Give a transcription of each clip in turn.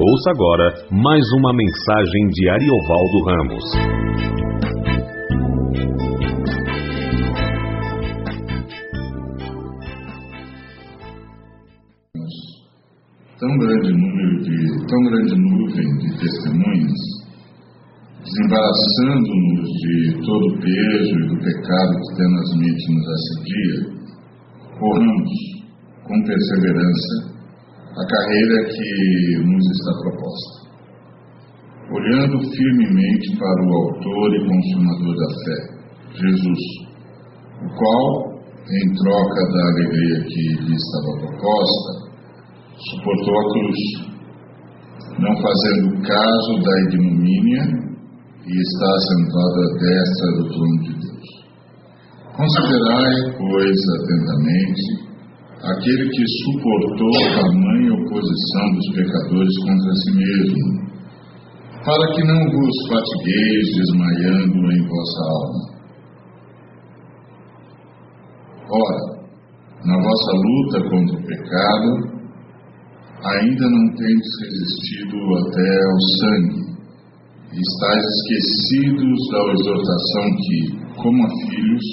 Ouça agora mais uma mensagem de Ariovaldo Ramos. Tão grande número de, tão grande nuvem de testemunhas, desembaraçando-nos de todo o peso e do pecado que tenazmente nos assedia, corramos com perseverança a carreira que nos está proposta. Olhando firmemente para o Autor e Consumador da fé, Jesus, o qual, em troca da alegria que lhe estava proposta, suportou a cruz, não fazendo caso da ignomínia, e está sentado à destra do trono de Deus. Considerai, pois, atentamente aquele que suportou tamanha oposição dos pecadores contra si mesmo, para que não vos fatigueis desmaiando em vossa alma. Ora, na vossa luta contra o pecado, ainda não tendes resistido até ao sangue, e estáis esquecidos da exortação que, como a filhos,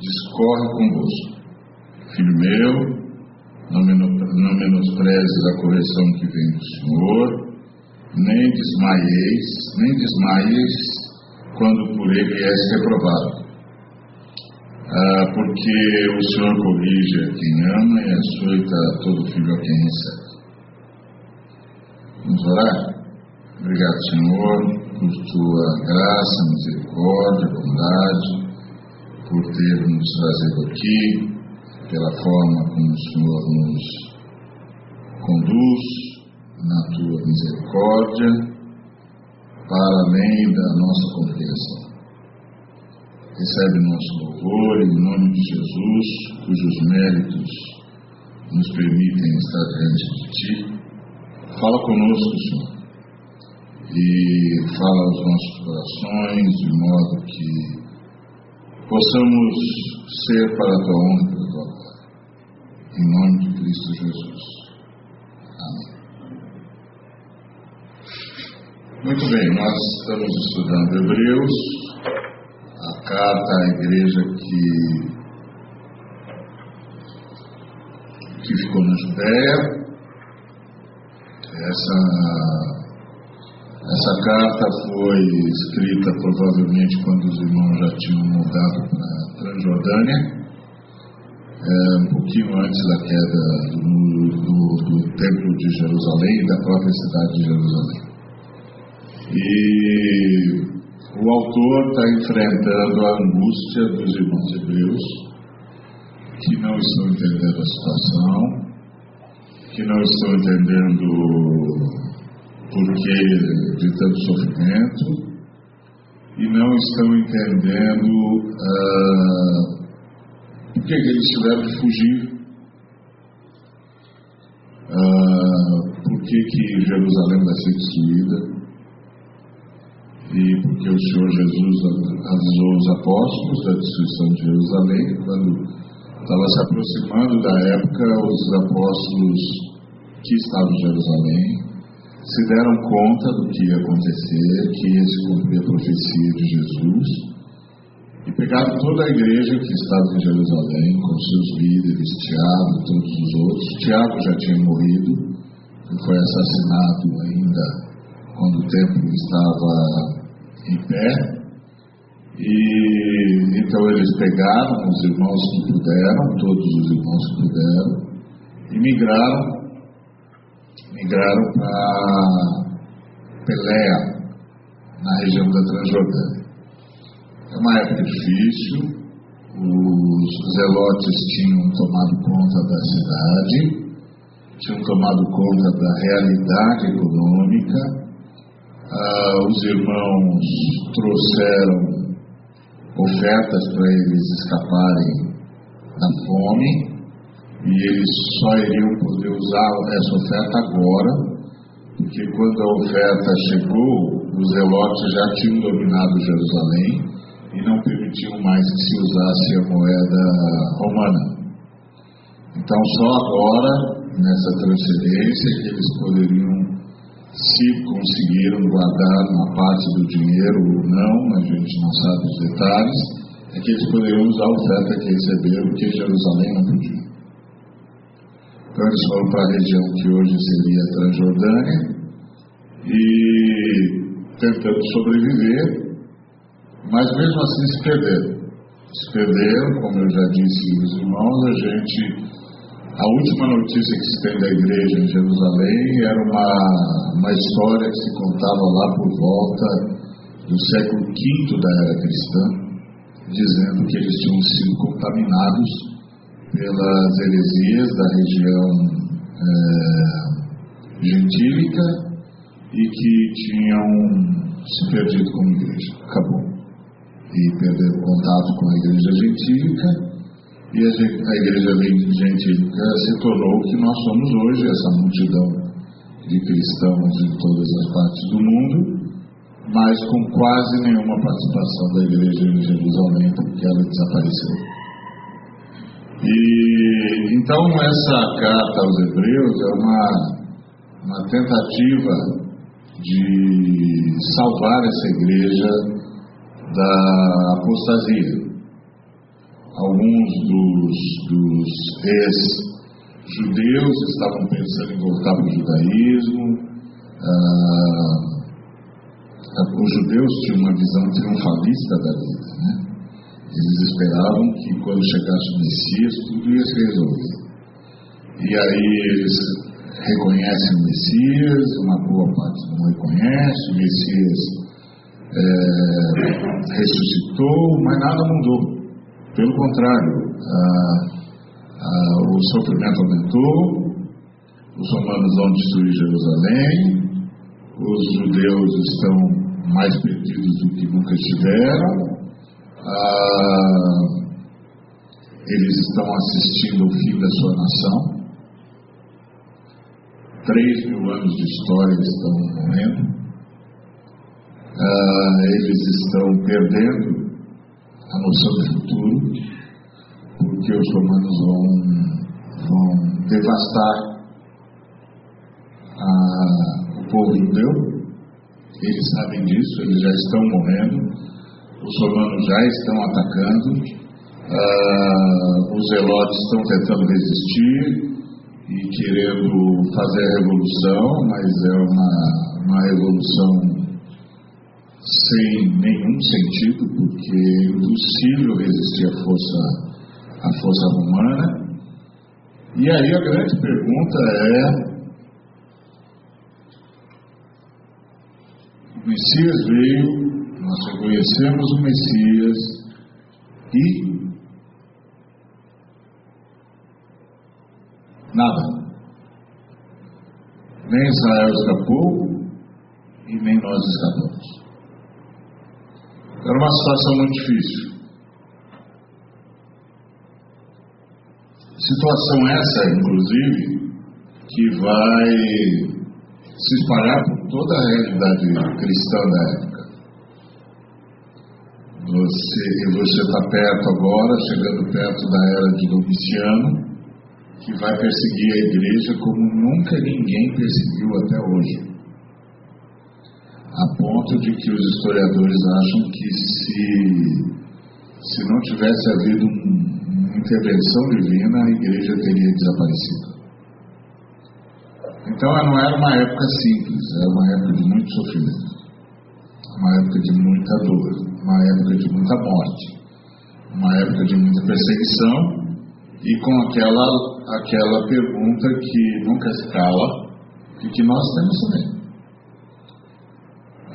discorre convosco Filho meu, não menosprezes a correção que vem do Senhor, nem desmaieis, nem desmaies quando por ele és reprovado. Ah, porque o Senhor corrige a quem ama e açoita todo filho a quem recebe. Vamos orar? Obrigado, Senhor, por tua graça, misericórdia, bondade, por ter nos trazido aqui pela forma como o Senhor nos conduz na tua misericórdia para além da nossa compreensão. Recebe nosso louvor em nome de Jesus, cujos méritos nos permitem estar diante de Ti. Fala conosco, Senhor, e fala aos nossos corações de modo que possamos ser para a Tua honra em nome de Cristo Jesus. Amém. Muito bem, nós estamos estudando Hebreus, a carta à igreja que, que ficou na Judéia. Essa, essa carta foi escrita provavelmente quando os irmãos já tinham mudado para a Transjordânia é, um pouquinho antes da queda do, do, do, Templo de Jerusalém e da própria cidade de Jerusalém. E o autor está enfrentando a angústia dos irmãos hebreus que não estão entendendo a situação, que não estão entendendo porquê de tanto sofrimento e não estão entendendo uh, por que, eles tiveram que fugir? Ah, por que, que Jerusalém vai ser destruída? E porque o Senhor Jesus avisou os apóstolos da destruição de Jerusalém, quando estava se aproximando da época, os apóstolos que estavam em Jerusalém se deram conta do que ia acontecer, que ia se cumprir a profecia de Jesus pegaram toda a igreja que estava em Jerusalém, com seus líderes, Tiago e todos os outros. Tiago já tinha morrido, foi assassinado ainda quando o templo estava em pé. E então eles pegaram os irmãos que puderam, todos os irmãos que puderam, e migraram, migraram para Peléa, na região da Transjordânia. É uma época difícil, os zelotes tinham tomado conta da cidade, tinham tomado conta da realidade econômica, ah, os irmãos trouxeram ofertas para eles escaparem da fome, e eles só iriam poder usar essa oferta agora, porque quando a oferta chegou, os zelotes já tinham dominado Jerusalém e não permitiam mais que se usasse a moeda romana. Então, só agora, nessa transferência, que eles poderiam Se conseguiram guardar uma parte do dinheiro ou não, a gente não sabe os detalhes, é que eles poderiam usar a oferta que receberam, porque Jerusalém não podia. Então eles foram para a região que hoje seria a Transjordânia e tentando sobreviver, mas mesmo assim se perderam. Se perderam, como eu já disse aos irmãos, a gente. A última notícia que se tem da igreja em Jerusalém era uma, uma história que se contava lá por volta do século V da era cristã, dizendo que eles tinham sido contaminados pelas heresias da região é, gentílica e que tinham se perdido como igreja. Acabou. E perderam contato com a igreja gentílica e a, a igreja gentílica se tornou o que nós somos hoje, essa multidão de cristãos de todas as partes do mundo, mas com quase nenhuma participação da igreja em Jerusalém, porque ela desapareceu. E então essa carta aos Hebreus é uma, uma tentativa de salvar essa igreja da apostasia. Alguns dos, dos ex-judeus estavam pensando em voltar para o judaísmo. Ah, os judeus tinham uma visão triunfalista da vida, né? Eles esperavam que quando chegasse o Messias tudo ia se resolver. E aí eles reconhecem o Messias, uma boa parte não reconhece, o Messias é, ressuscitou, mas nada mudou. Pelo contrário, a, a, o sofrimento aumentou, os romanos vão destruir Jerusalém, os judeus estão mais perdidos do que nunca estiveram, eles estão assistindo o fim da sua nação. Três mil anos de história estão morrendo. Eles estão perdendo a noção do futuro, porque os romanos vão, vão devastar ah, o povo judeu. Eles sabem disso, eles já estão morrendo os romanos já estão atacando, uh, os zelotes estão tentando resistir e querendo fazer a revolução, mas é uma, uma revolução sem nenhum sentido, porque é impossível resistir à força, à força romana. E aí a grande pergunta é o Messias veio nós reconhecemos o Messias e nada. Nem Israel escapou e nem nós escapamos. Era uma situação muito difícil. Situação essa, inclusive, que vai se espalhar por toda a realidade cristã da época. Você, você está perto agora, chegando perto da era de Domiciano, que vai perseguir a igreja como nunca ninguém perseguiu até hoje. A ponto de que os historiadores acham que se, se não tivesse havido um, uma intervenção divina, a igreja teria desaparecido. Então não era uma época simples, era uma época de muito sofrimento, uma época de muita dor uma época de muita morte, uma época de muita perseguição e com aquela, aquela pergunta que nunca se cala e que nós temos também.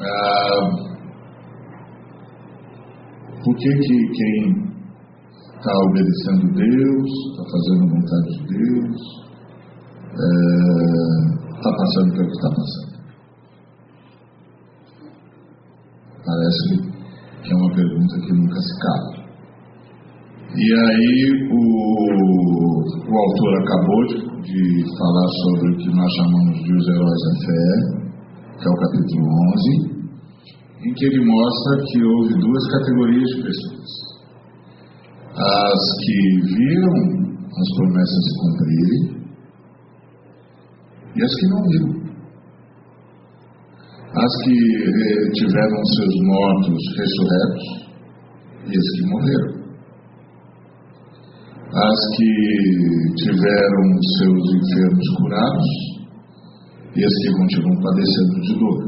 Ah, por que, que quem está obedecendo Deus, está fazendo a vontade de Deus, está é, passando pelo que está passando? Parece que é uma pergunta que nunca se cala. E aí o, o autor acabou de, de falar sobre o que nós chamamos de os heróis da fé, que é o capítulo 11, em que ele mostra que houve duas categorias de pessoas. As que viram as promessas se cumprirem e as que não viram. as que eh, tiveram seus mortos ressurretos e as que morreram. As que tiveram seus enfermos curados e as que continuam padecendo de dor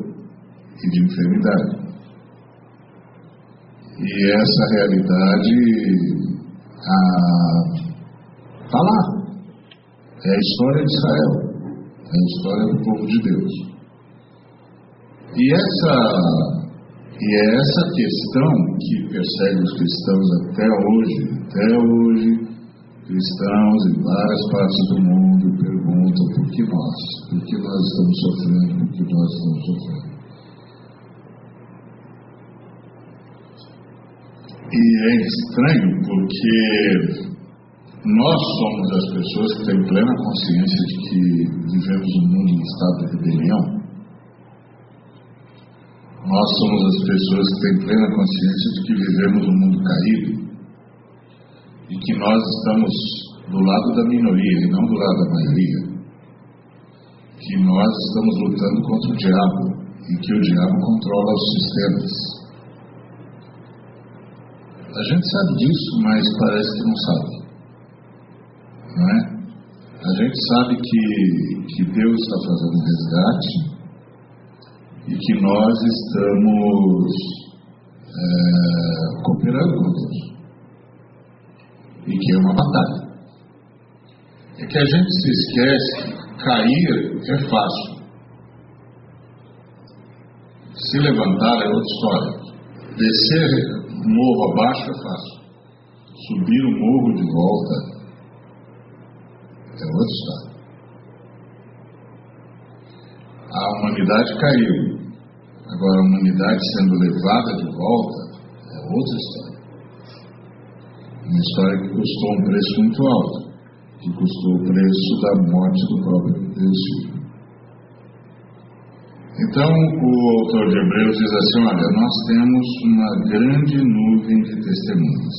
e de enfermidade. E essa realidade está ah, lá. É a história de Israel, é a história do povo de Deus. E essa, e é essa questão que persegue os cristãos até hoje, até hoje, cristãos em várias partes do mundo perguntam por que nós, por que nós estamos sofrendo, por que nós estamos sofrendo. E é estranho porque nós somos as pessoas que têm plena consciência de que vivemos um mundo em estado de rebelião. Nós somos as pessoas que têm plena consciência de que vivemos um mundo caído e que nós estamos do lado da minoria e não do lado da maioria. Que nós estamos lutando contra o diabo e que o diabo controla os sistemas. A gente sabe disso, mas parece que não sabe. Não é? A gente sabe que, que Deus está fazendo um resgate e que nós estamos é, cooperando com Deus. E que é uma batalha. É que a gente se esquece que cair é fácil. Se levantar é outra história. Descer morro abaixo é fácil. Subir o morro de volta é outra história. A humanidade caiu. Agora, a humanidade sendo levada de volta é outra história. Uma história que custou um preço muito alto, que custou o preço da morte do próprio Deus Filho. Então, o autor de Hebreus diz assim: olha, nós temos uma grande nuvem de testemunhas.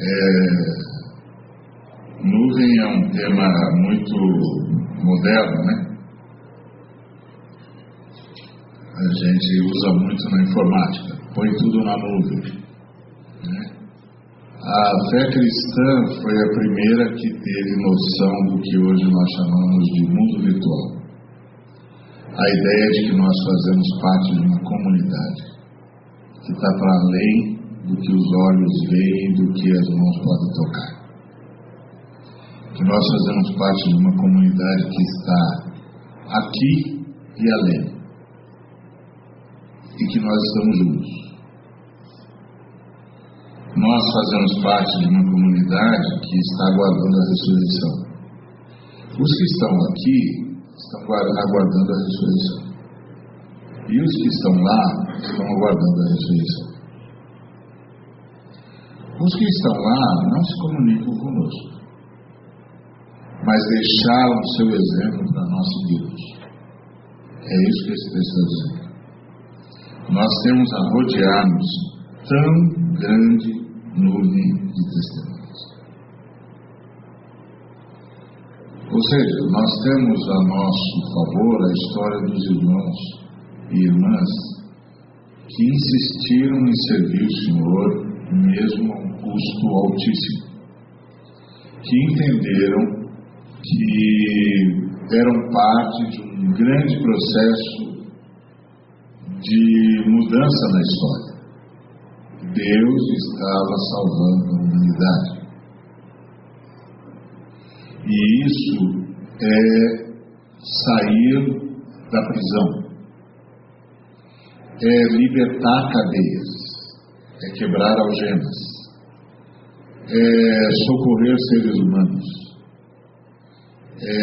É, nuvem é um tema muito moderno, né? A gente usa muito na informática, põe tudo na nuvem. Né? A fé cristã foi a primeira que teve noção do que hoje nós chamamos de mundo virtual a ideia de que nós fazemos parte de uma comunidade que está para além do que os olhos veem, do que as mãos podem tocar. Que nós fazemos parte de uma comunidade que está aqui e além. E que nós estamos juntos. Nós fazemos parte de uma comunidade que está aguardando a ressurreição. Os que estão aqui estão aguardando a ressurreição. E os que estão lá estão aguardando a ressurreição. Os que estão lá não se comunicam conosco, mas deixaram seu exemplo para nós seguirmos. É isso que esse texto está dizendo. Nós temos a rodear-nos tão grande nuvem de testemunhos. Ou seja, nós temos a nosso favor a história dos irmãos e irmãs que insistiram em servir o Senhor mesmo a um custo altíssimo, que entenderam que eram parte de um grande processo de mudança na história. Deus estava salvando a humanidade. E isso é sair da prisão, é libertar cadeias, é quebrar algemas, é socorrer seres humanos, é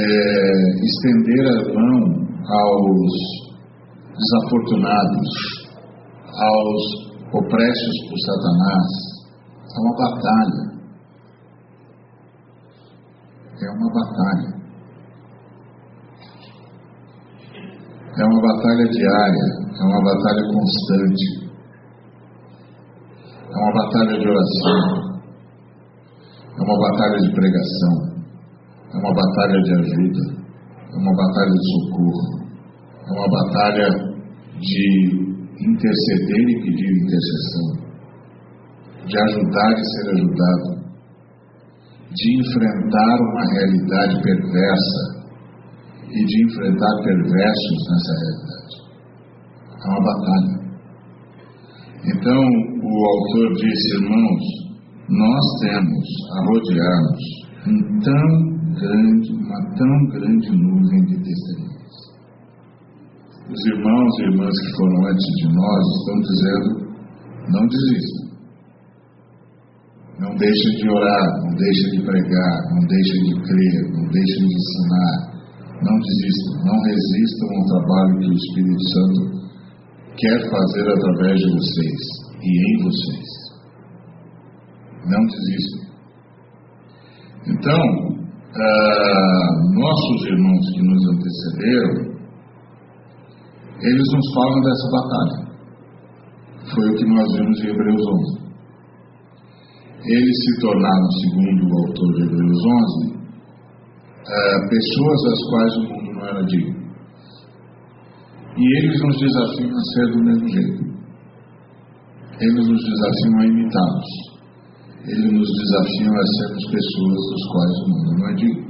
estender a mão aos desafortunados, aos opressos por Satanás. É uma batalha. É uma batalha. É uma batalha diária, é uma batalha constante. É uma batalha de oração. É uma batalha de pregação. É uma batalha de ajuda. É uma batalha de socorro. É uma batalha de interceder e pedir intercessão, de ajudar e ser ajudado, de enfrentar uma realidade perversa e de enfrentar perversos nessa realidade. É uma batalha. Então, o autor disse, irmãos, nós temos a rodear-nos um tão grande, uma tão grande nuvem de testemunhas. Os irmãos e irmãs que foram antes de nós estão dizendo: não desistam. Não deixem de orar, não deixem de pregar, não deixem de crer, não deixem de ensinar. Não desistam, não resistam ao trabalho que o Espírito Santo quer fazer através de vocês e em vocês. Não desistam. Então, uh, nossos irmãos que nos antecederam, eles nos falam dessa batalha. Foi o que nós vimos em Hebreus 11. Eles se tornaram, segundo o autor de Hebreus 11, uh, eh, pessoas das quais o mundo não era digno. E eles nos desafiam a ser do mesmo jeito. Eles nos desafiam a imitá-los. Eles nos desafiam a sermos pessoas das quais o mundo não é digno.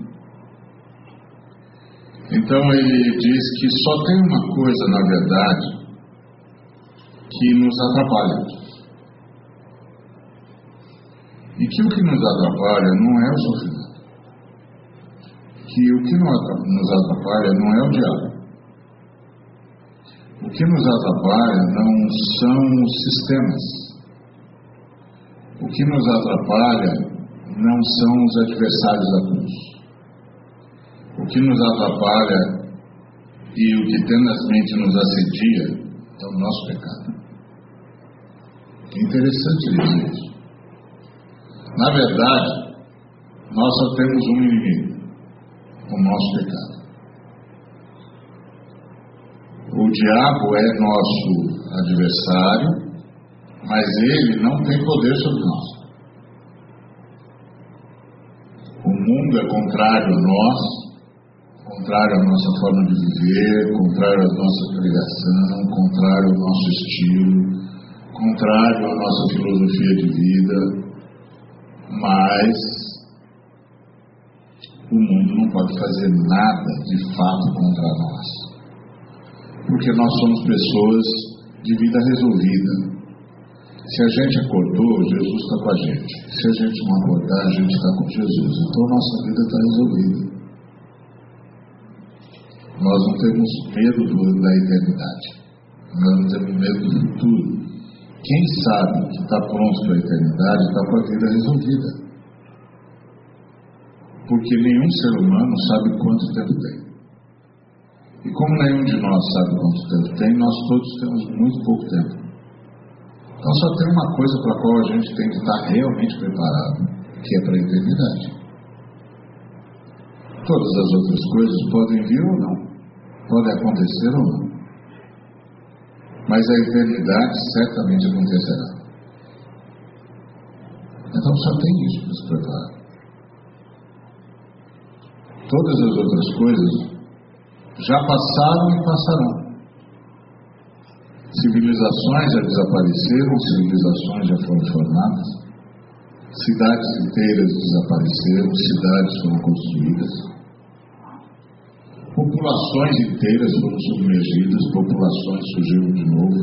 Então ele diz que só tem uma coisa, na verdade, que nos atrapalha. E que o que nos atrapalha não é o sofrimento. Que o que nos atrapalha não é o diabo. O que nos atrapalha não são os sistemas. O que nos atrapalha não são os adversários da cruz. O que nos atrapalha e o que tenazmente nos assedia é o nosso pecado. É interessante dizer isso. Na verdade, nós só temos um inimigo: o nosso pecado. O diabo é nosso adversário, mas ele não tem poder sobre nós. O mundo é contrário a nós, contrário à nossa forma de viver, contrário à nossa pregação, contrário ao nosso estilo, contrário à nossa filosofia de vida, mas o mundo não pode fazer nada de fato contra nós porque nós somos pessoas de vida resolvida. Se a gente acordou, Jesus está com a gente. Se a gente não acordar, a gente está com Jesus. Então nossa vida está resolvida. Nós não temos medo do, da eternidade. Nós não temos medo do futuro. Quem sabe que está pronto para a eternidade está com a vida resolvida. Porque nenhum ser humano sabe quanto tempo tem. E como nenhum de nós sabe quanto tempo tem, nós todos temos muito pouco tempo. Então só tem uma coisa para a qual a gente tem que estar realmente preparado, que é para a eternidade. Todas as outras coisas podem vir ou não, podem acontecer ou não. Mas a eternidade certamente acontecerá. Então só tem isso para se preparar. Todas as outras coisas já passaram e passarão. Civilizações já desapareceram, civilizações já foram formadas, cidades inteiras desapareceram, cidades foram construídas, populações inteiras foram submergidas, populações surgiram de novo.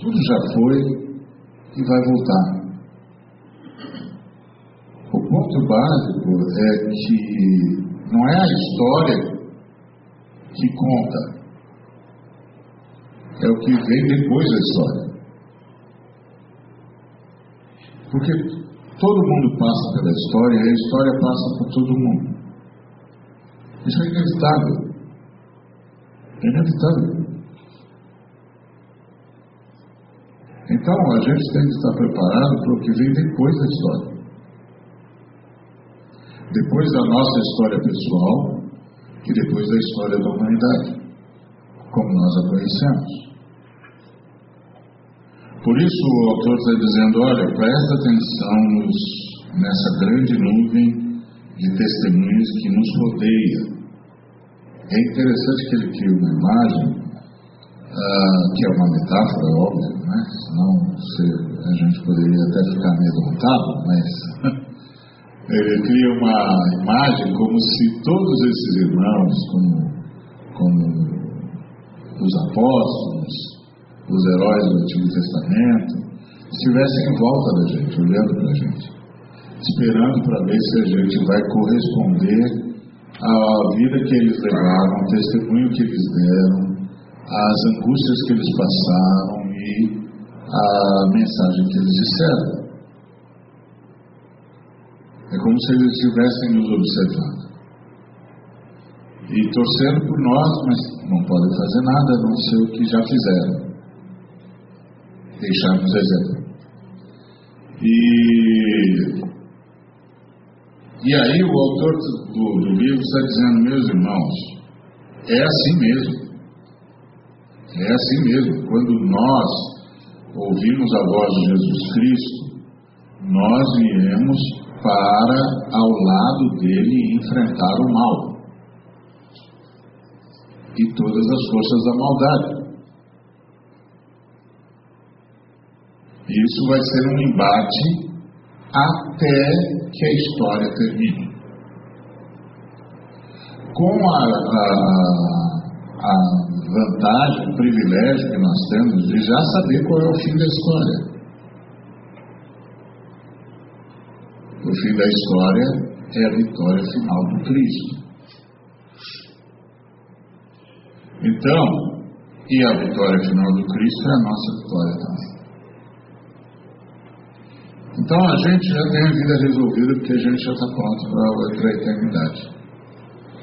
Tudo já foi e vai voltar. O ponto básico é que não é a história que conta, é o que vem depois da história. Porque todo mundo passa pela história e a história passa por todo mundo. Isso é inevitável. É inevitável. Então a gente tem que estar preparado para o que vem depois da história depois da nossa história pessoal e depois da história da humanidade, como nós a conhecemos. Por isso o autor está dizendo, olha, presta atenção nos, nessa grande nuvem de testemunhos que nos rodeia. É interessante que ele cria uma imagem, uh, que é uma metáfora, óbvio, né? senão se, a gente poderia até ficar amedrontado, mas ele cria uma imagem como se todos esses irmãos, como, como os apóstolos, os heróis do Antigo Testamento, estivessem em volta da gente, olhando para a gente, esperando para ver se a gente vai corresponder à vida que eles levaram, ao testemunho que eles deram, às angústias que eles passaram e à mensagem que eles disseram. É como se eles estivessem nos observando. E torcendo por nós, mas não podem fazer nada a não ser o que já fizeram. Deixarmos exemplo. E e aí o autor do, do livro está dizendo, meus irmãos, é assim mesmo. É assim mesmo. Quando nós ouvimos a voz de Jesus Cristo, nós viemos para ao lado dele enfrentar o mal e todas as forças da maldade. Isso vai ser um embate até que a história termine. Com a, a, a vantagem, o privilégio que nós temos de já saber qual é o fim da história. O fim da história é a vitória final do Cristo. Então, e a vitória final do Cristo é a nossa vitória também. Então a gente já tem a vida resolvida porque a gente já está pronto para a eternidade.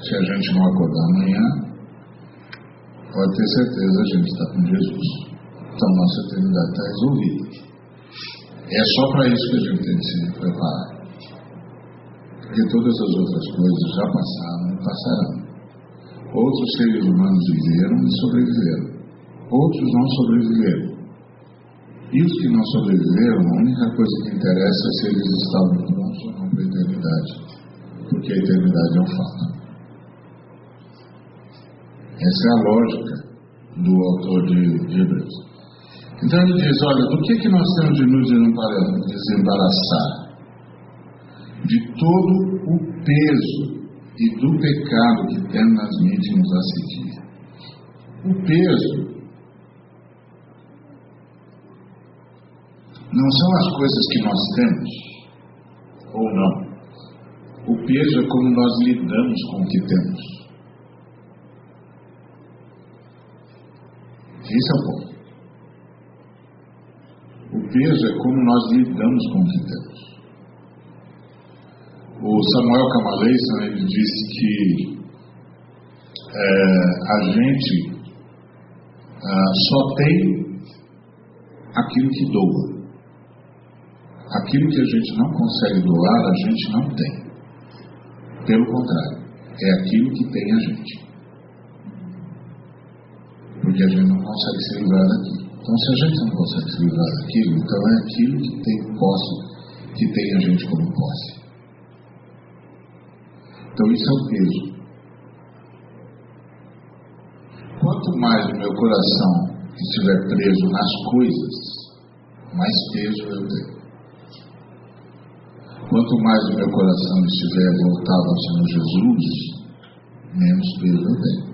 Se a gente não acordar amanhã, pode ter certeza a gente está com Jesus. Então nossa eternidade está resolvida. É só para isso que a gente tem que se preparar. Porque todas as outras coisas já passaram e passarão. Outros seres humanos viveram e sobreviveram. Outros não sobreviveram. E os que não sobreviveram, a única coisa que interessa é se eles estavam prontos ou não para a eternidade. Porque a eternidade é um fato. Essa é a lógica do autor de, de Hebreus. Então ele diz: olha, do que, que nós temos de nos desembaraçar? De todo o peso e do pecado que mentes nos assedia. O peso não são as coisas que nós temos ou não. O peso é como nós lidamos com o que temos. Esse é ponto. O peso é como nós lidamos com o que temos. O Samuel Camaleison ele disse que é, a gente ah, só tem aquilo que doa. Aquilo que a gente não consegue doar, a gente não tem. Pelo contrário, é aquilo que tem a gente. Porque a gente não consegue se livrar daquilo. Então, se a gente não consegue se livrar daquilo, então é aquilo que tem posse, que tem a gente como posse. Então, isso é o peso. Quanto mais o meu coração estiver preso nas coisas, mais peso eu tenho. Quanto mais o meu coração estiver voltado ao Senhor Jesus, menos peso eu tenho.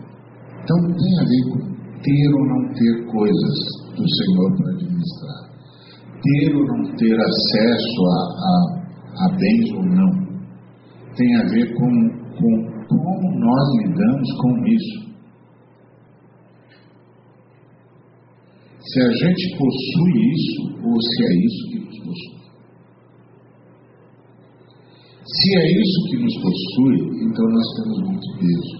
Então tem a ver com ter ou não ter coisas do Senhor para administrar. Ter ou não ter acesso a, a, a bens ou não. Tem a ver com, com como nós lidamos com isso. Se a gente possui isso, ou se é isso que nos possui. Se é isso que nos possui, então nós temos muito peso.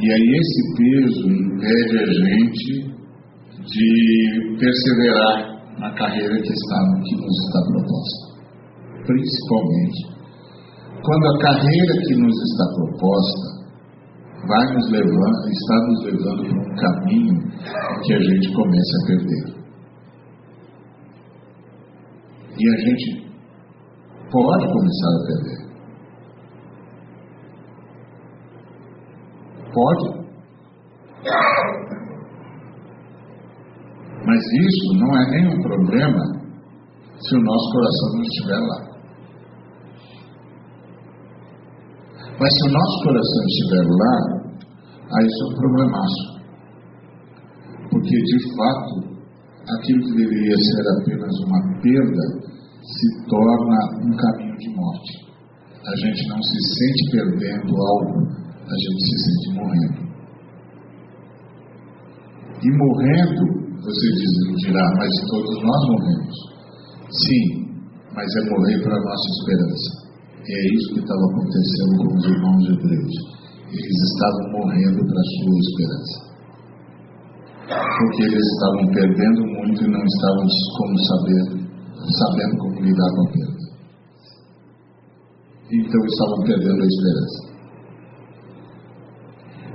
E aí esse peso impede a gente de perseverar na carreira que, está, que nos está proposta. Principalmente quando a carreira que nos está proposta vai nos levando, está nos levando para um caminho que a gente começa a perder. E a gente pode começar a perder. Pode. Mas isso não é nenhum problema se o nosso coração não estiver lá. Mas se o nosso coração estiver lá, aí isso é um problemaço. Porque, de fato, aquilo que deveria ser apenas uma perda se torna um caminho de morte. A gente não se sente perdendo algo, a gente se sente morrendo. E morrendo, você diz, dirá, mas todos nós morremos. Sim, mas é morrer para a nossa esperança. E é isso que estava acontecendo com os irmãos hebreus. Eles estavam morrendo para a sua esperança. Porque eles estavam perdendo muito e não estavam como saber, sabendo como lidar com a perda. Então estavam perdendo a esperança.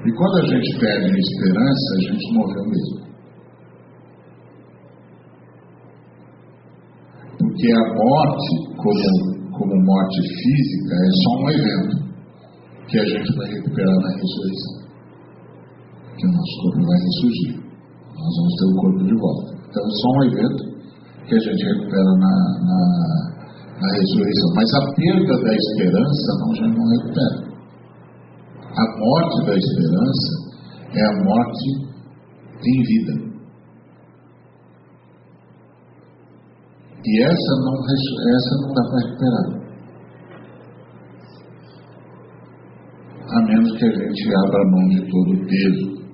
E quando a gente perde a esperança, a gente morreu mesmo. Porque a morte, como como morte física é só um evento que a gente vai recuperar na ressurreição. Que o nosso corpo vai ressurgir. Nós vamos ter o corpo de volta. Então é só um evento que a gente recupera na, na, na ressurreição. Mas a perda da esperança não, já não recupera. A morte da esperança é a morte em vida. E essa não, essa não dá para recuperar. A menos que a gente abra mão de todo o peso.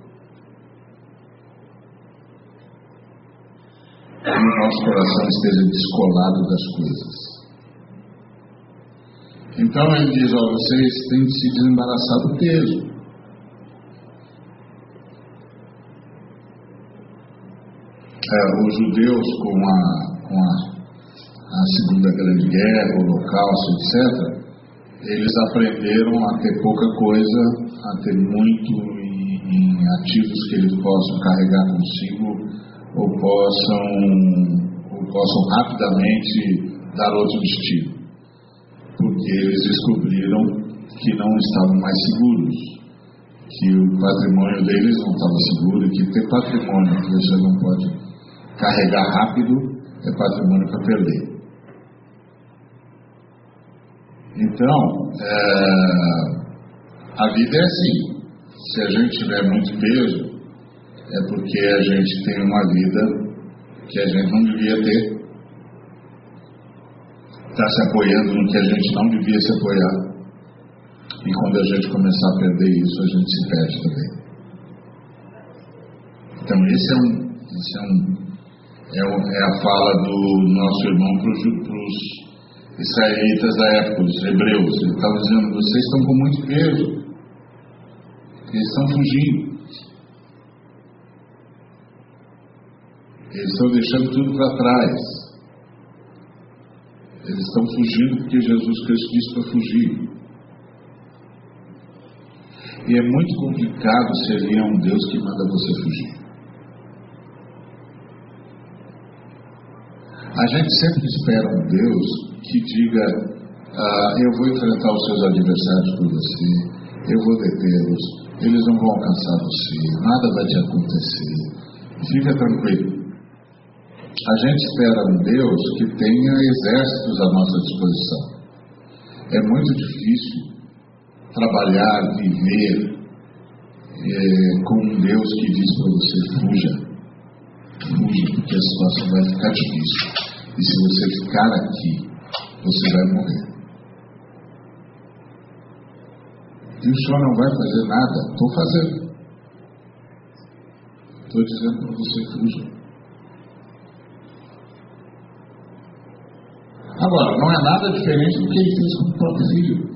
E o nosso coração esteja descolado das coisas. Então ele diz: ó, vocês têm que se desembaraçar do peso. É, os judeus com a, com a a Segunda Grande Guerra, o Holocausto, etc., eles aprenderam a ter pouca coisa, a ter muito em, em ativos que eles possam carregar consigo ou possam, ou possam rapidamente dar outro destino. Porque eles descobriram que não estavam mais seguros, que o patrimônio deles não estava seguro, que ter patrimônio que você não pode carregar rápido é patrimônio para perder. Então, é, a vida é assim. Se a gente tiver muito peso, é porque a gente tem uma vida que a gente não devia ter. Está se apoiando no que a gente não devia se apoiar. E quando a gente começar a perder isso, a gente se perde também. Então, esse é um, esse é um é, é a fala do nosso irmão para os israelitas da época, os hebreus. Ele estava dizendo: vocês estão com muito peso, eles estão fugindo. Eles estão deixando tudo para trás. Eles estão fugindo porque Jesus Cristo disse para fugir. E é muito complicado se ele é um Deus que manda você fugir. A gente sempre espera um Deus que diga: ah, Eu vou enfrentar os seus adversários por você, eu vou detê-los, eles não vão alcançar você, nada vai te acontecer. Fica tranquilo. A gente espera um Deus que tenha exércitos à nossa disposição. É muito difícil trabalhar, viver é, com um Deus que diz para você: fuja, fuja, porque a situação vai ficar difícil. E se você ficar aqui, você vai morrer. E o senhor não vai fazer nada? Estou fazendo. Estou dizendo para você fuja. Agora, não é nada diferente do que ele fez com o próprio filho.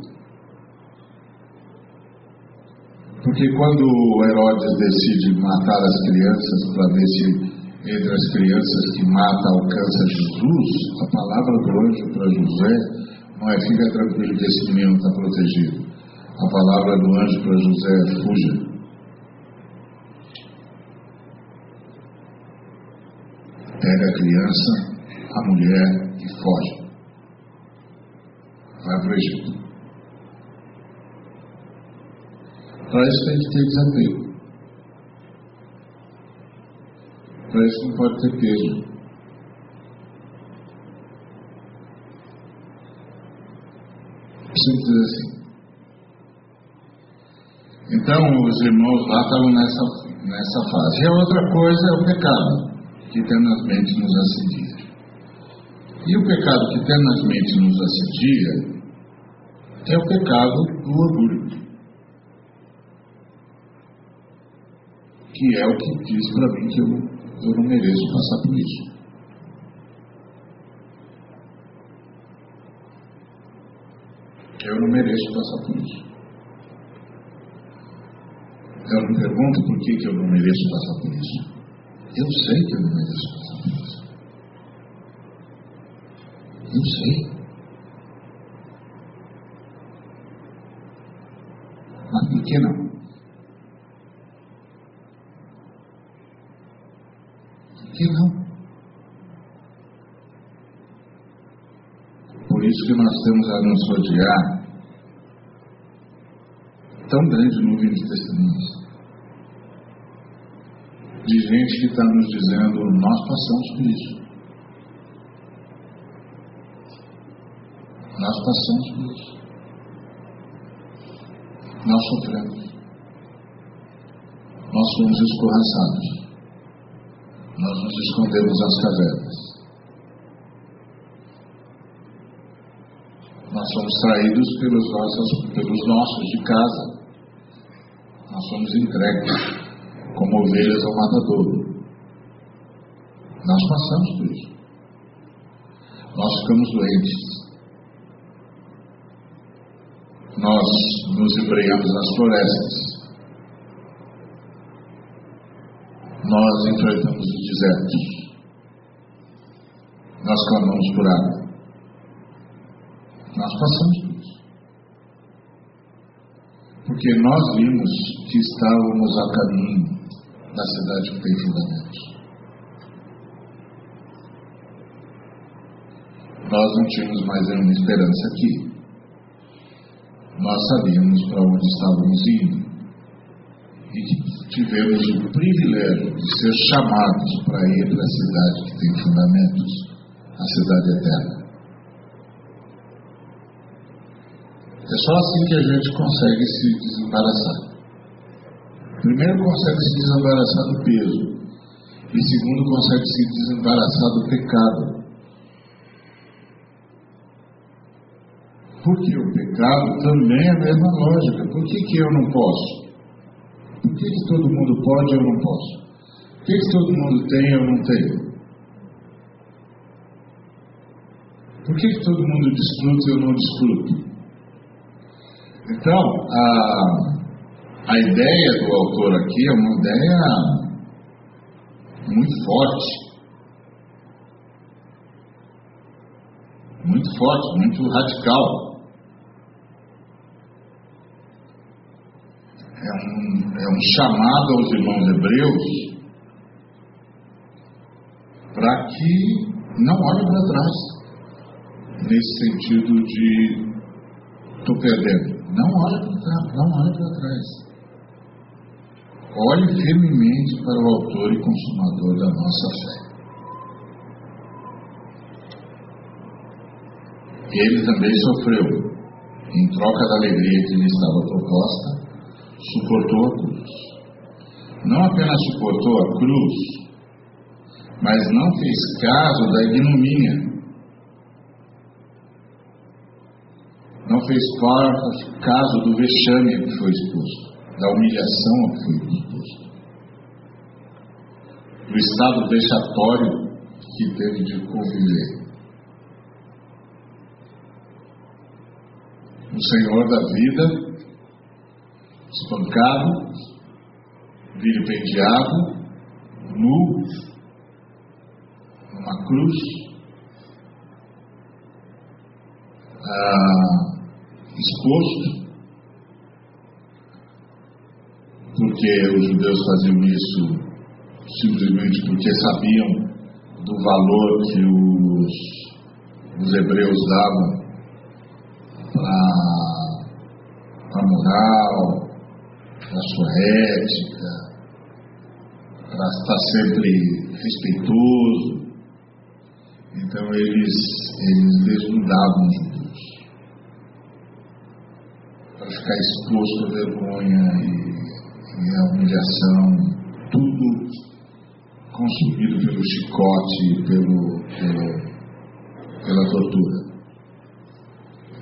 Porque quando Herodes decide matar as crianças para ver se entre as crianças que mata alcança Jesus, a palavra do anjo para José não é fica tranquilo que esse menino está protegido. A palavra do anjo para José é fuja. Pega a criança, a mulher e foge. Vai para o Egito. Para isso tem que ter desapego. Para isso não pode ter peso. Simples assim. Então, os irmãos lá estavam nessa, nessa fase. E a outra coisa é o pecado, que tenazmente nos assedia. E o pecado que tenazmente nos assedia é o pecado do orgulho. Que é o que diz para mim que eu, eu não mereço passar por isso. Eu não mereço passar por isso. Eu me pergunto por que, que eu não mereço passar por isso. Eu sei que eu não mereço passar por isso. Eu sei. Mas por que não? Que não? Por isso que nós temos a nos rodear tão grande nuvem de testemunhas. De gente que está nos dizendo, nós passamos por isso. Nós passamos por isso. Nós sofremos. Nós fomos escorraçados. Nós nos escondemos nas cavernas. Nós somos traídos pelos nossos, pelos nossos de casa nós somos entregues como ovelhas ao matadouro. Nós passamos por isso. Nós ficamos doentes. Nos embreamos nas florestas. Nós enfrentamos os desertos. Nós clamamos por água. Nós passamos por isso. Porque nós vimos que estávamos a caminho da cidade que tem fundamentos. Nós não tínhamos mais nenhuma esperança aqui. Nós sabíamos para onde estávamos indo e tivemos o privilégio de ser chamados para ir para a cidade que tem fundamentos, a cidade eterna. É só assim que a gente consegue se desembaraçar. Primeiro, consegue se desembaraçar do peso. E segundo, consegue se desembaraçar do pecado. Porque o pecado também é a mesma lógica. Por que, que eu não posso? Por que, que todo mundo pode e eu não posso? Por que, que todo mundo tem e eu não tenho? Por que, que todo mundo desfruta e eu não desfruto? Então, a a ideia do autor aqui é uma ideia muito forte. Muito forte, muito radical. É um chamado aos irmãos hebreus para que não olhem para trás, nesse sentido de estou perdendo. Não olhe para trás, não olhe para trás. Olhe firmemente para o Autor e Consumador da nossa fé. Ele também sofreu, em troca da alegria que lhe estava proposta, suportou a cruz. Não apenas suportou a cruz, mas não fez caso da ignomínia. Não fez caso do vexame que foi exposto da humilhação que foi exposto, do estado vexatório que teve de conviver. O Senhor da vida, espancado, vilipendiado, nu, numa cruz, ah, exposto, porque os judeus faziam isso simplesmente porque sabiam do valor que os, os hebreus davam para a moral, a sua ética, para estar sempre respeitoso. Então eles, eles desnudavam de Deus. Para ficar exposto à vergonha e, e à humilhação, tudo consumido pelo chicote, pelo, pelo, pela tortura.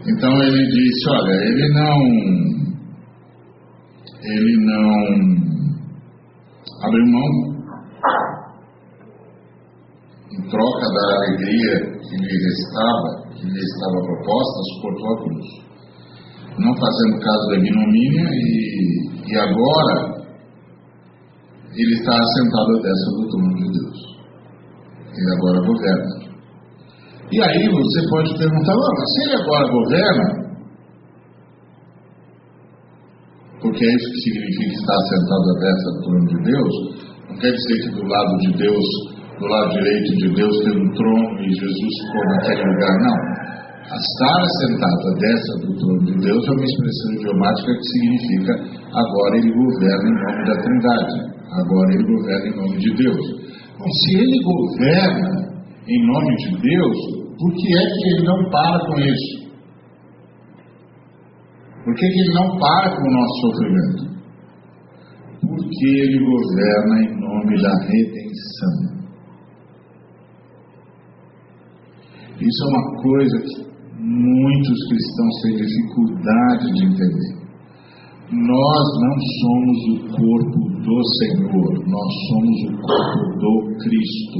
Então ele disse, olha, ele não ele não abriu mão em troca da alegria que lhe restava, que lhe estava proposta, suportou a cruz. Não fazendo caso da ignomínia e, e agora ele está assentado à destra do trono de Deus. Ele agora governa. E aí você pode perguntar, oh, mas se ele agora governa, porque é isso que significa estar sentado à destra do trono de Deus, não quer dizer que do lado de Deus, do lado direito de Deus tem um trono e Jesus ficou naquele lugar, não. Estar sentado à destra do trono de Deus é uma expressão idiomática que significa agora ele governa em nome da Trindade, agora ele governa em nome de Deus. Bom, se ele governa em nome de Deus, por que é que ele não para com isso? Por que, que ele não para com o nosso sofrimento? Porque ele governa em nome da redenção. Isso é uma coisa que muitos cristãos têm dificuldade de entender. Nós não somos o corpo do Senhor, nós somos o corpo do Cristo.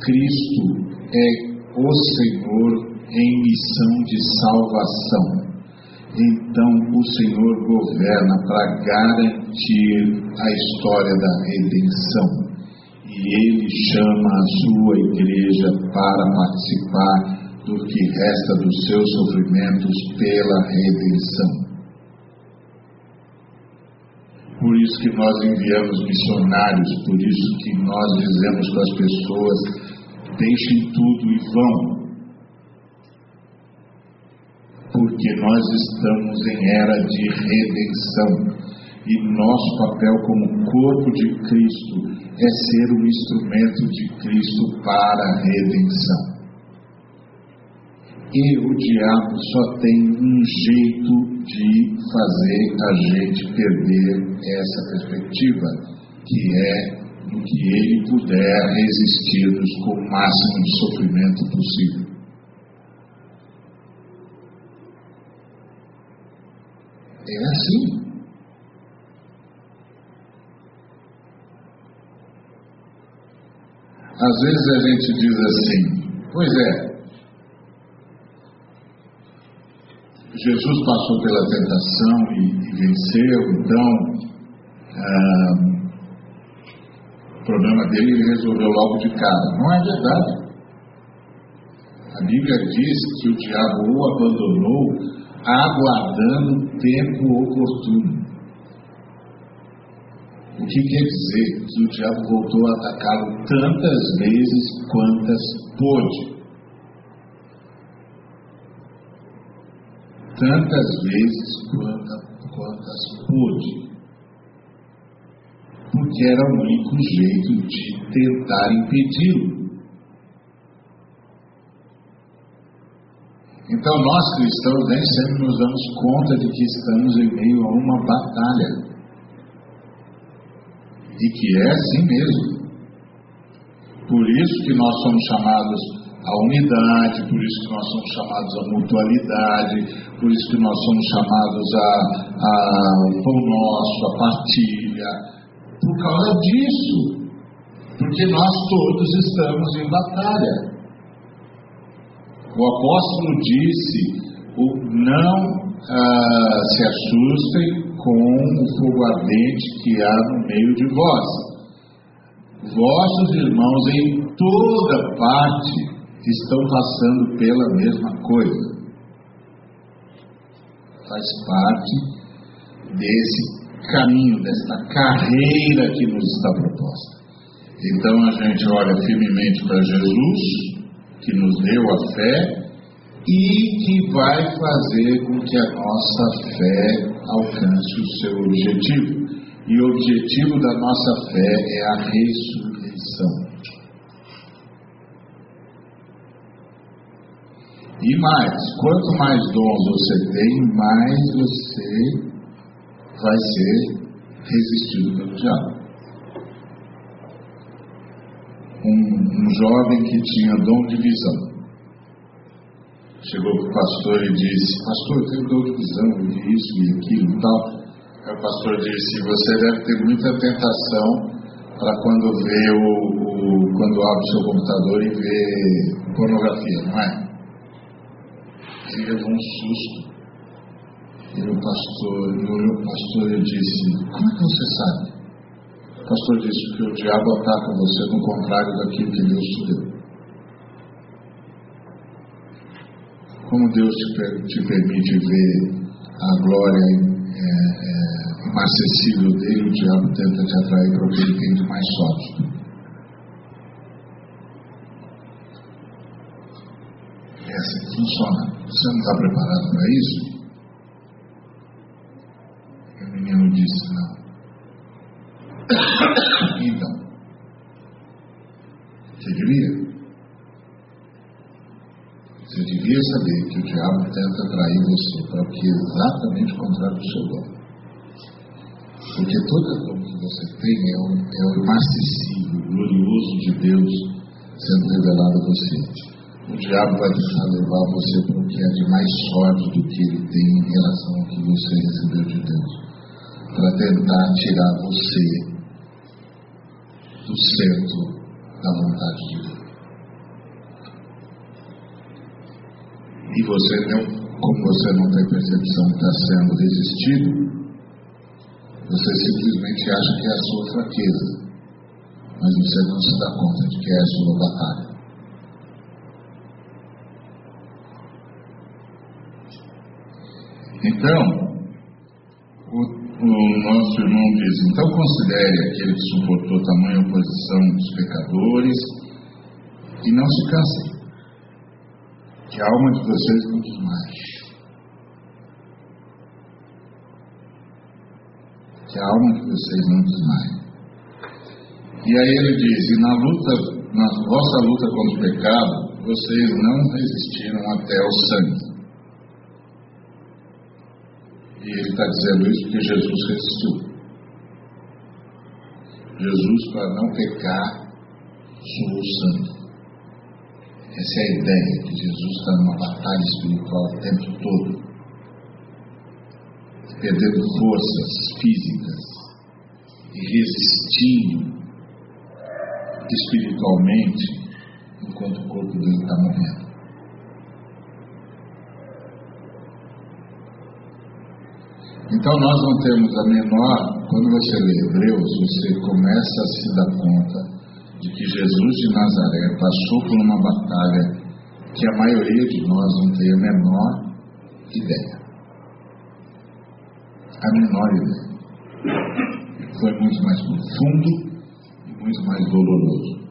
Cristo é o Senhor em missão de salvação. Então o Senhor governa para garantir a história da redenção. E Ele chama a sua igreja para participar do que resta dos seus sofrimentos pela redenção. Por isso que nós enviamos missionários, por isso que nós dizemos para as pessoas: deixem tudo e vão, porque nós estamos em era de redenção. E nosso papel como corpo de Cristo é ser um instrumento de Cristo para a redenção. E o diabo só tem um jeito de fazer a gente perder essa perspectiva, que é no que ele puder resistir-nos com o máximo de sofrimento possível. É assim. Às vezes a gente diz assim, pois é, Jesus passou pela tentação e, e venceu, então ah, o problema dele ele resolveu logo de cara. Não é verdade. A Bíblia diz que o diabo o abandonou aguardando tempo oportuno. O que quer dizer? Que o diabo voltou a atacá-lo tantas vezes quantas pôde. Tantas vezes quantas, quantas pôde. Porque era o único jeito de tentar impedi-lo. Então, nós cristãos nem sempre nos damos conta de que estamos em meio a uma batalha. E que é assim mesmo. Por isso que nós somos chamados à unidade, por isso que nós somos chamados à mutualidade, por isso que nós somos chamados ao pão nosso, à partilha. Por causa disso. Porque nós todos estamos em batalha. O apóstolo disse: não ah, se assustem com o fogo ardente que há no meio de vós. Vossos irmãos em toda parte estão passando pela mesma coisa. Faz parte desse caminho, desta carreira que nos está proposta. Então a gente olha firmemente para Jesus que nos deu a fé e que vai fazer com que a nossa fé alcance o seu objetivo. E o objetivo da nossa fé é a ressurreição. E mais, quanto mais dons você tem, mais você vai ser resistido pelo diabo. Um, um jovem que tinha dom de visão chegou para o pastor e disse: Pastor, eu tenho dor de visão, vi isso e aquilo e tal. Aí o pastor disse: Você deve ter muita tentação para quando vê o, o, quando abre o seu computador e vê pornografia, não é? Ele levou um susto. E o pastor, olhou o pastor e disse: Como é que você sabe? Pastor disse que o diabo ataca você no contrário daquilo que Deus te deu. como Deus te, te permite ver a glória é, é, inacessível dele, o diabo tenta te atrair para o que ele tem de mais sólido. É assim que funciona. Você não está preparado para isso? E o menino disse, não. Então, você devia? Você devia saber que o diabo tenta atrair você para o que é exatamente o contrário do seu dom. Porque todo dom que você tem é o, é o inacessível, glorioso de Deus sendo revelado a você. O diabo vai tentar levar você para o que é de mais sorte do que ele tem em relação ao que você recebeu de Deus. Para tentar tirar você do centro da vontade de Deus. e você não, como você não tem percepção que está sendo resistido, você simplesmente acha que é a sua fraqueza, mas você não se dá conta de que é a sua batalha. Então, o, nosso irmão diz: então considere aquele que suportou tamanha oposição dos pecadores e não se canse que a alma de vocês não desmaie. Que a alma de vocês não desmaie. E aí ele diz: e na luta, na vossa luta contra o pecado, vocês não resistiram até o sangue. E ele está dizendo isso porque Jesus resistiu. Jesus, para não pecar, suou sangue. Essa é a ideia, que Jesus está numa batalha espiritual o tempo todo, perdendo forças físicas e resistindo espiritualmente enquanto o corpo dele está morrendo. Então nós não temos a menor, quando você lê Hebreus, você começa a se dar conta de que Jesus de Nazaré passou por uma batalha que a maioria de nós não tem a menor ideia. A menor ideia. Foi muito mais profundo e muito mais doloroso.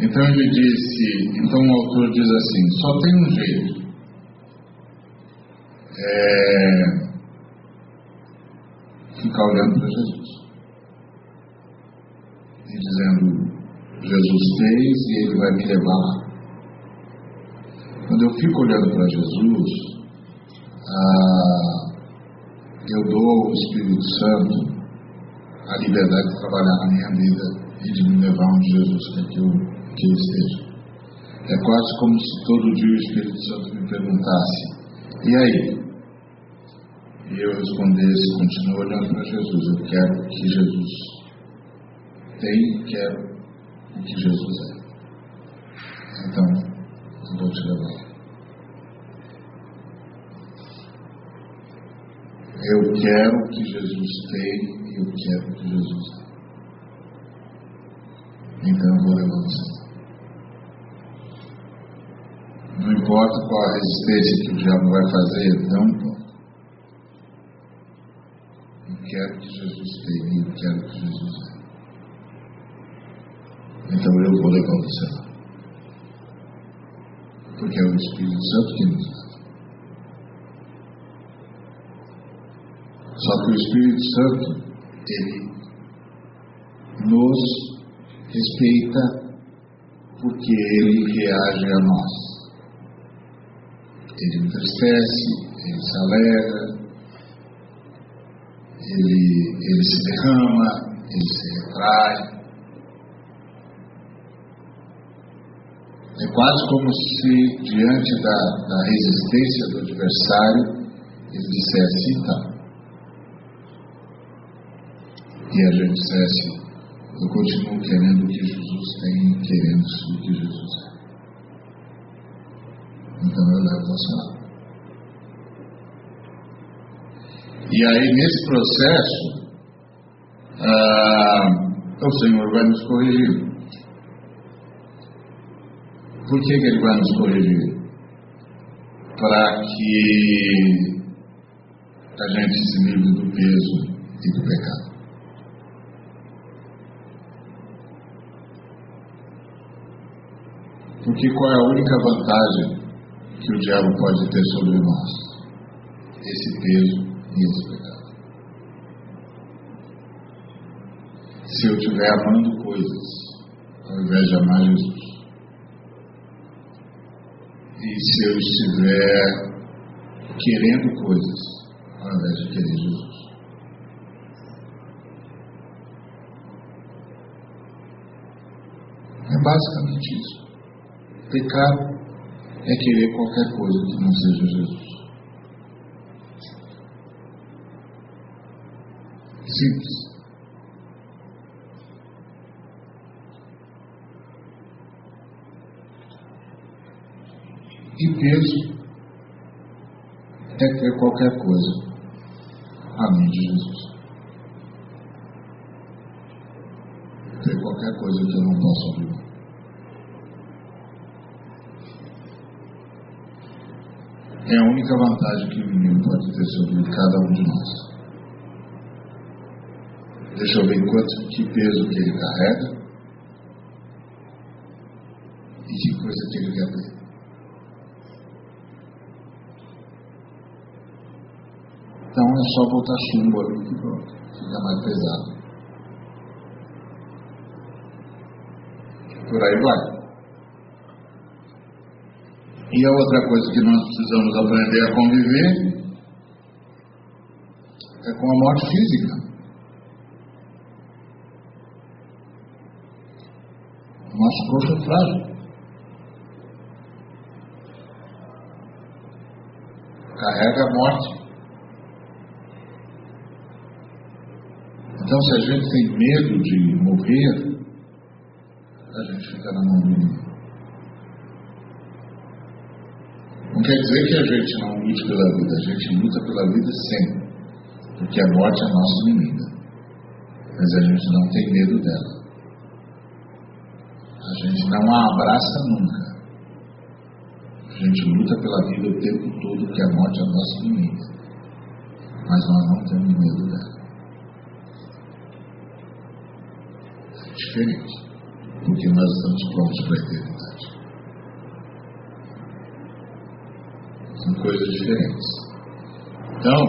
Então ele disse, então o autor diz assim, só tem um jeito. É, ficar olhando para Jesus. E dizendo, Jesus fez e ele vai me levar. Quando eu fico olhando para Jesus, ah, eu dou ao Espírito Santo a liberdade de trabalhar na minha vida e de me levar onde Jesus quer que eu, que eu esteja. É quase como se todo dia o Espírito Santo me perguntasse: e aí? E eu respondesse, continuo olhando para Jesus, eu quero que Jesus tem, quero o que Jesus é. Então, eu vou te levar. Eu quero que Jesus tem e eu quero que Jesus é. Então eu vou levar você. Não importa qual a resistência que o diabo vai fazer, não importa. Eu quero que Jesus tenha e eu quero que Jesus é. Então eu vou levar você lá. Porque que é o Espírito Santo que nos leva. Só que o Espírito Santo, ele nos respeita porque ele reage a nós. Ele entristece, ele se alegra, ele, ele se derrama, ele se retrai. É quase como se, diante da, da resistência do adversário, ele dissesse: então. E a gente dissesse: eu continuo querendo o que Jesus tem, querendo o que Jesus é. Então eu levo você lá. E aí, nesse processo, ah, o Senhor vai nos corrigir. Por que, que Ele vai nos corrigir? Para que a gente se livre do peso e do pecado. Porque qual é a única vantagem que o diabo pode ter sobre nós? Esse peso e esse pecado. Se eu estiver amando coisas, ao invés de amar Jesus, e se eu estiver querendo coisas, ao invés de querer Jesus. É basicamente isso. Pecado é querer qualquer coisa que não seja Jesus. Simples. E peso é ter qualquer coisa além de Jesus. Ter qualquer coisa que eu não possa abrir. é a única vantagem que o inimigo pode ter sobre cada um de nós. Deixa eu ver quanto, que peso que ele carrega e que coisa que ele quer ter. Então é só botar chumbo ali que pronto, fica mais pesado. Por aí vai. E a outra coisa que nós precisamos aprender a conviver é com a morte física. Nosso corpo é frágil. Carrega a morte. Então, se a gente tem medo de morrer, a gente fica na mão do inimigo. quer dizer que a gente não lute pela vida, a gente luta pela vida sempre, porque a morte é nossa inimiga. Mas a gente não tem medo dela. A gente não a abraça nunca. A gente luta pela vida o tempo todo, porque a morte é nossa inimiga. Mas nós não temos medo dela. É diferente, porque nós estamos prontos para a eternidade. São coisas diferentes. Então,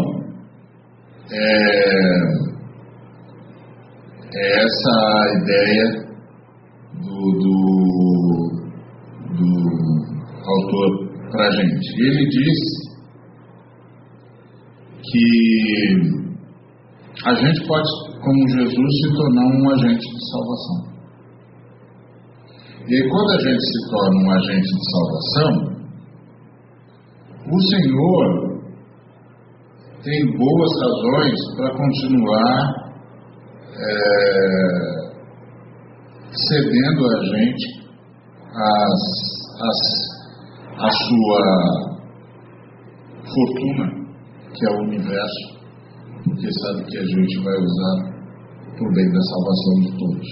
é, é essa ideia do, do, do autor para a gente. Ele diz que a gente pode, como Jesus, se tornar um agente de salvação. E quando a gente se torna um agente de salvação, o Senhor tem boas razões para continuar é, cedendo a gente as, as, a sua fortuna, que é o universo, porque sabe que a gente vai usar por bem da salvação de todos.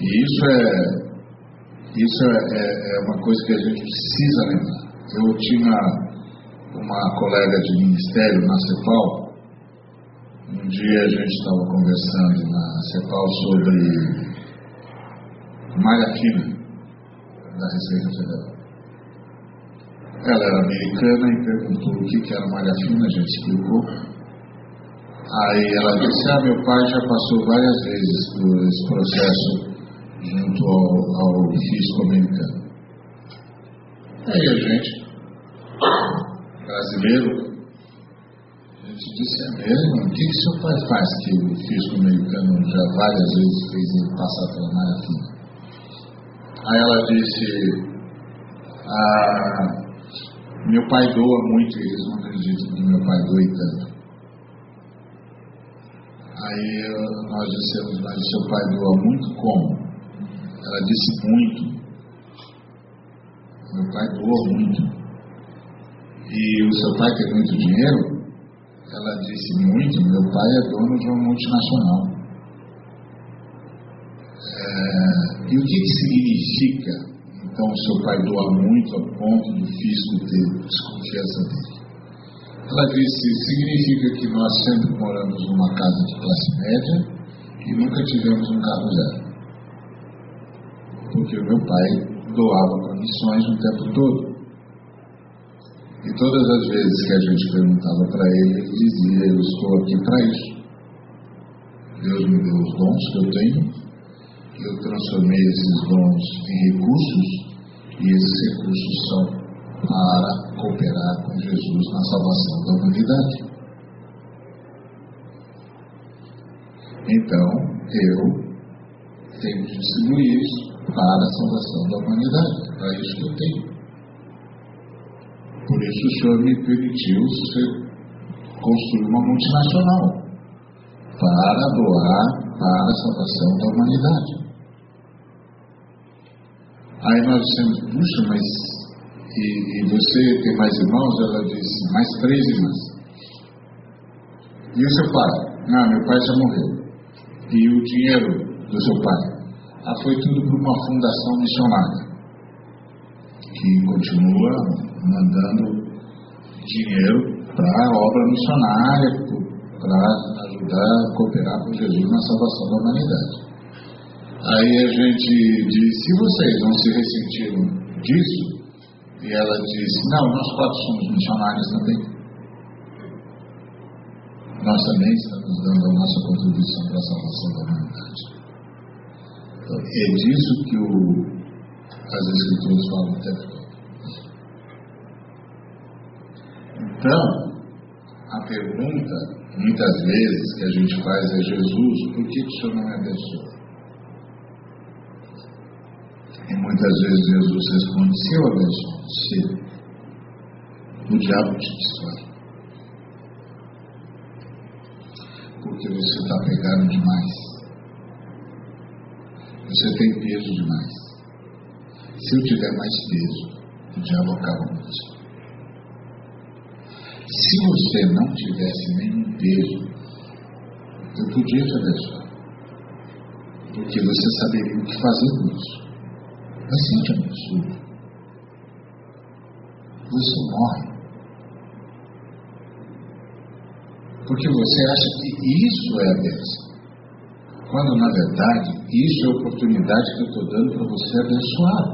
E isso é isso é, é, é, uma coisa que a gente precisa lembrar. Eu tinha uma colega de ministério na CEPAL. Um dia a gente estava conversando na CEPAL sobre malha fina. Da Receita Federal. Ela era americana e perguntou o que era malha fina, a gente explicou. Aí ela disse, ah, meu pai já passou várias vezes por esse processo junto ao, ao fisco americano. Aí a gente, brasileiro, a gente disse, é mesmo? O que, que seu pai faz que o fisco americano já várias vezes fez ele passar pela malha fina? Aí ela disse, ah, meu pai doa muito, eles não acreditam que meu pai doe tanto. Aí nós dissemos, mas seu pai doa muito como? Ela disse muito. Meu pai doa muito. E o seu pai tem muito dinheiro? Ela disse muito. Meu pai é dono de uma multinacional. É, e o que, que significa então, o seu pai doa muito a ponto do fisco ter desconfiança dele. Ela disse: significa que nós sempre moramos numa casa de classe média e nunca tivemos um carro zero. Porque o meu pai doava missões o tempo todo. E todas as vezes que a gente perguntava para ele, ele dizia: Eu estou aqui para isso. Deus me deu os dons que eu tenho, eu transformei esses dons em recursos e esses recursos são para cooperar com Jesus na salvação da humanidade. Então, eu tenho que distribuir isso para a salvação da humanidade. Para isso que eu tenho. Por isso o Senhor me permitiu construir uma multinacional para doar para a salvação da humanidade. Aí nós dissemos, puxa, mas e, e, você tem mais irmãos? Ela disse, mais três irmãs. E o seu pai? Não, meu pai já morreu. E o dinheiro do seu pai? Ah, foi tudo para uma fundação missionária, que continua mandando dinheiro para a obra missionária, para ajudar cooperar com Jesus na salvação da humanidade. Aí a gente disse, se vocês não se ressentiram disso, e ela disse, não, nós quatro somos missionários também. Nós também estamos dando a nossa contribuição para a salvação da humanidade. Então, é disso que o, as escrituras falam tempo todo. Então, a pergunta, muitas vezes, que a gente faz é Jesus, por que, que o Senhor não me abençoa? E muitas vezes Jesus responde: Se eu abençoo você, o diabo te destrói. Porque você está pegando demais. Você tem peso demais. Se eu tiver mais peso, o diabo acaba com você. Se você não tivesse nenhum peso, eu podia te abençoar. Porque você saberia o que fazer com isso. Mas se eu te abençoo, você morre. Porque você acha que isso é a bênção. Quando na verdade isso é a oportunidade que eu estou dando para você abençoar.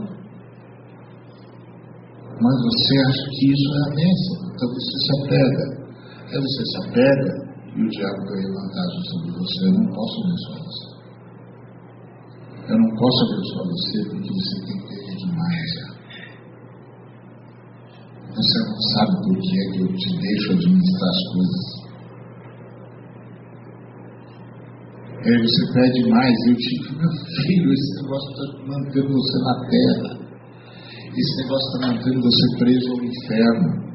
Mas você acha que isso é a bênção. Então você se apega. Aí você se apega e o diabo ganha vantagem sobre você. Eu não posso abençoar você. Eu não posso abençoar você porque você tem peso demais. Você não sabe por que é que eu te deixo administrar as coisas. E aí você pede mais, eu te meu filho, esse negócio está mantendo você na terra. Esse negócio está mantendo você preso ao inferno.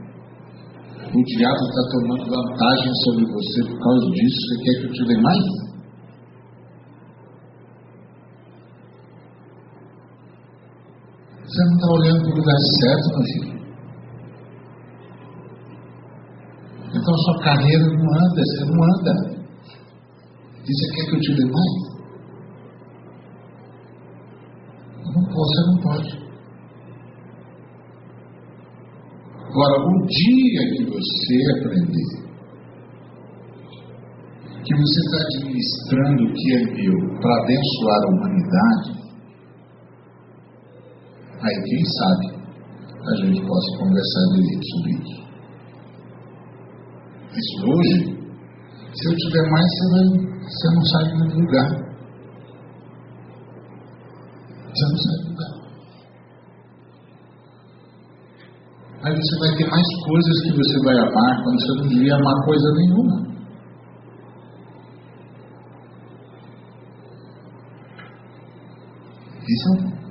O diabo está tomando vantagem sobre você por causa disso. Você quer que eu te dê mais? Você não está olhando para o lugar certo, meu filho. Então sua carreira não anda, você não anda. E você quer que eu te dê mais? Não, você não pode. Agora, o dia que você aprender que você está administrando o que é meu para abençoar a humanidade, Aí, quem sabe, a gente possa conversar sobre isso. Mas hoje, se eu tiver mais, você, vai, você não sai do lugar. Você não sai do lugar. Aí você vai ter mais coisas que você vai amar quando você não devia amar coisa nenhuma. Isso é um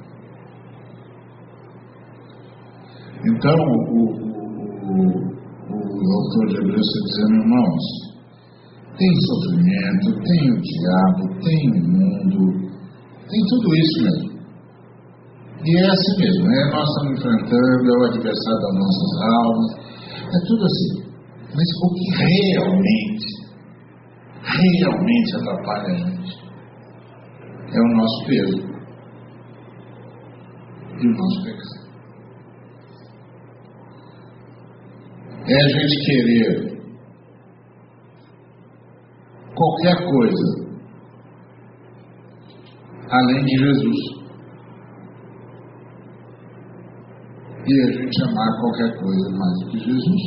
Então, o, o, o, autor de Hebreus está dizendo, irmãos, tem sofrimento, tem o diabo, tem o mundo, tem tudo isso mesmo. E é assim mesmo, né? Nós estamos enfrentando, é o adversário das nossas almas, é tudo assim. Mas o que realmente, realmente atrapalha a gente é o nosso peso e o nosso pecado. É a gente querer qualquer coisa além de Jesus. E a gente amar qualquer coisa mais do que Jesus.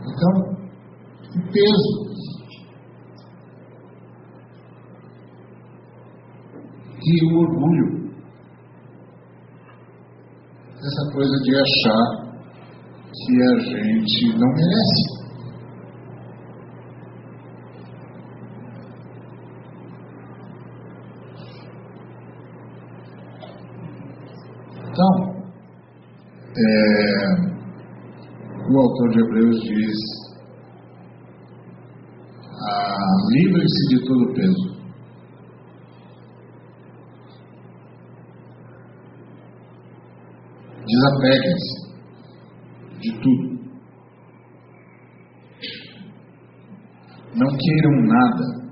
Então, o peso. E o orgulho essa coisa de achar que a gente não merece. Então, é, o autor de Hebreus diz: ah, livrem-se de todo peso Desapeguem-se de tudo. Não queiram nada.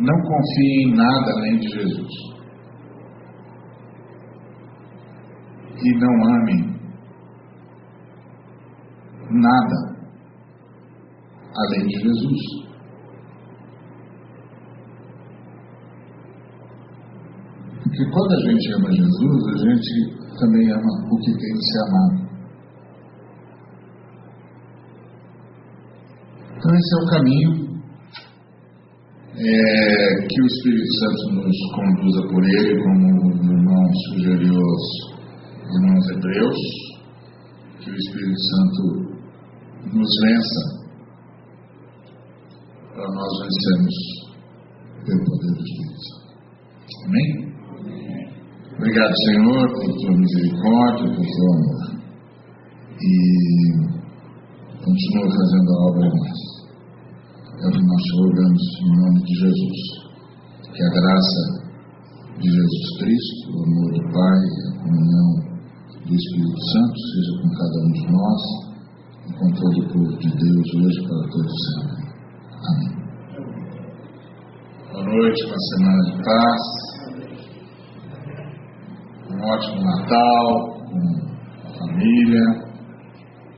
Não confiem em nada além de Jesus. E não amem nada além de Jesus. Porque quando a gente ama Jesus, a gente também ama o que tem de ser amado. Então esse é o caminho é, que o Espírito Santo nos conduza por ele, como o irmão sugeriu aos irmãos hebreus, que o Espírito Santo nos vença para nós vencermos pelo poder do Espírito Santo. Amém? Obrigado, Senhor, por tua misericórdia, por teu amor. E continua fazendo a obra em nós. É o que nós rogamos em nome de Jesus. Que a graça de Jesus Cristo, o amor do Pai, a comunhão do Espírito Santo seja com cada um de nós e com todo o povo de Deus hoje para todos sempre. Amém. Boa noite, uma semana de paz um ótimo Natal com a família.